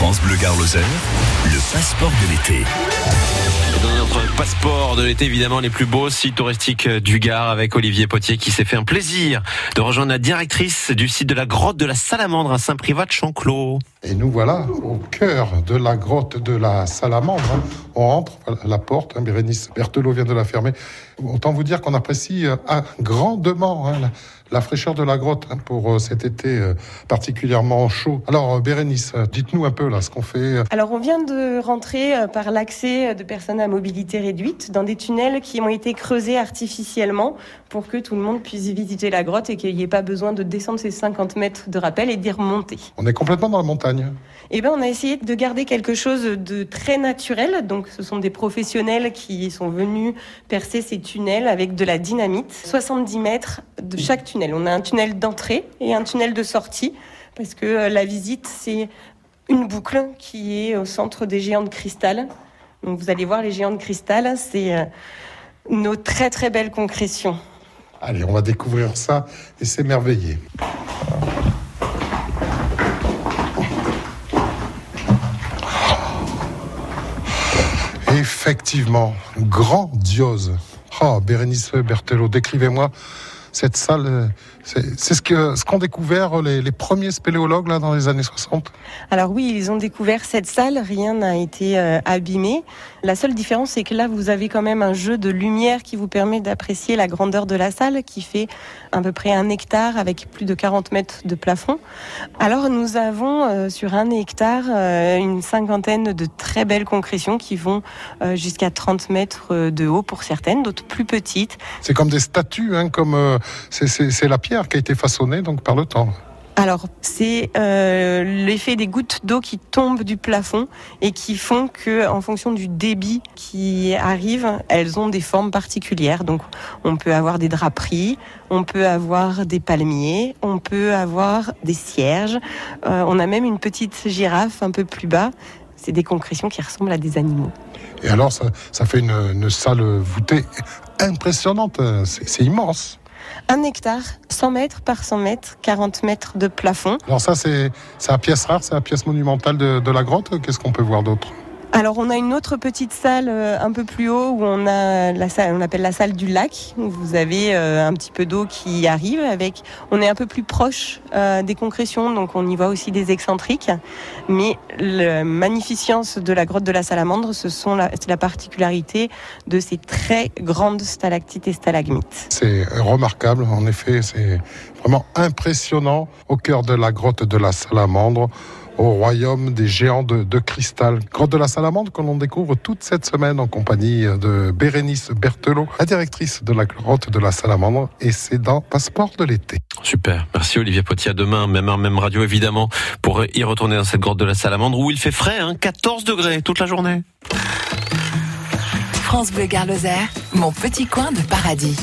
France Bleu Gare le passeport de l'été. Notre passeport de l'été, évidemment, les plus beaux sites touristiques du Gard avec Olivier Potier qui s'est fait un plaisir de rejoindre la directrice du site de la grotte de la Salamandre à Saint-Privat de Chanclos. Et nous voilà au cœur de la grotte de la Salamandre. On rentre à la porte, hein, Bérénice Berthelot vient de la fermer. Autant vous dire qu'on apprécie euh, grandement hein, la, fraîcheur de la grotte hein, pour euh, cet été euh, particulièrement chaud. Alors Bérénice, dites-nous un peu là ce qu'on fait. Alors on vient de rentrer par l'accès de personnes à mobilité réduite dans des tunnels qui ont été creusés artificiellement pour que tout le monde puisse visiter la grotte et qu'il n'y ait pas besoin de descendre ces 50 mètres de rappel et d'y remonter. On est complètement dans la montagne. Eh ben, on a essayé de garder quelque chose de très naturel. Donc, ce sont des professionnels qui sont venus percer ces tunnels avec de la dynamite. 70 mètres de chaque tunnel. On a un tunnel d'entrée et un tunnel de sortie parce que euh, la visite, c'est une boucle qui est au centre des géants de cristal. Donc, vous allez voir les géants de cristal, c'est euh, nos très très belles concrétions. Allez, on va découvrir ça et s'émerveiller. Effectivement, grandiose. Oh, Bérénice Berthelot, décrivez-moi cette salle. Euh, c'est ce qu'ont ce qu'ont découvert les, les, premiers spéléologues là, dans les années 60 Alors oui, ils ont découvert cette salle, rien n'a été euh, abîmé. La seule différence, c'est que là, vous avez quand même un jeu de lumière qui vous permet d'apprécier la grandeur de la salle, qui fait à peu près un hectare avec plus de 40 mètres de plafond. Alors nous avons euh, sur un hectare une cinquantaine de très belles concrétions qui vont jusqu'à 30 mètres de haut pour certaines, d'autres plus petites. C'est comme des statues, hein, comme c'est la pierre qui a été façonnée donc par le temps. Alors, c'est euh, l'effet des gouttes d'eau qui tombent du plafond et qui font que, en fonction du débit qui arrive, elles ont des formes particulières. Donc, on peut avoir des draperies, on peut avoir des palmiers, on peut avoir des cierges. Euh, on a même une petite girafe un peu plus bas. C'est des concrétions qui ressemblent à des animaux. Et alors, ça, ça fait une, une salle voûtée impressionnante. C'est immense. Un hectare, 100 mètres par 100 mètres, 40 mètres de plafond. Alors ça, c'est la pièce rare, c'est la pièce monumentale de, de la grotte. Qu'est-ce qu'on peut voir d'autre? Alors on a une autre petite salle euh, un peu plus haut où on a la salle, on appelle la salle du lac. Où vous avez euh, un petit peu d'eau qui arrive avec. On est un peu plus proche euh, des concrétions, donc on y voit aussi des excentriques. Mais la magnificence de la grotte de la Salamandre, ce sont la, c'est la particularité de ces très grandes stalactites et stalagmites. C'est remarquable, en effet, c'est vraiment impressionnant au cœur de la grotte de la Salamandre au royaume des géants de, cristal. Grotte de la Salamandre que l'on découvre toute cette semaine en compagnie de Bérénice Berthelot, la directrice de la grotte de la Salamandre, et c'est dans Passeport de l'été. Super, merci Olivier Potier. demain, même heure, même radio évidemment, pour y retourner dans cette grotte de la Salamandre où il fait frais, hein, 14 degrés toute la journée. France Bleu Garloser, mon petit coin de paradis.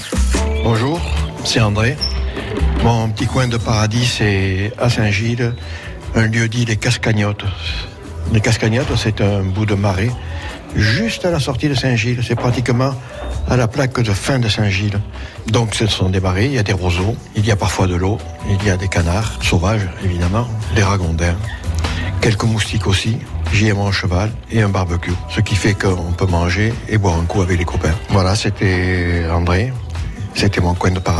Bonjour, c'est André. Mon petit coin de paradis, c'est à Saint-Gilles un lieu dit les Cascagnottes. Les Cascagnottes, c'est un bout de marais juste à la sortie de Saint-Gilles. C'est pratiquement à la plaque de fin de Saint-Gilles. Donc ce sont des marais, il y a des roseaux, il y a parfois de l'eau, il y a des canards sauvages, évidemment, des ragondins, quelques moustiques aussi. J'y ai mon cheval et un barbecue, ce qui fait qu'on peut manger et boire un coup avec les copains. Voilà, c'était André, c'était mon coin de paradis.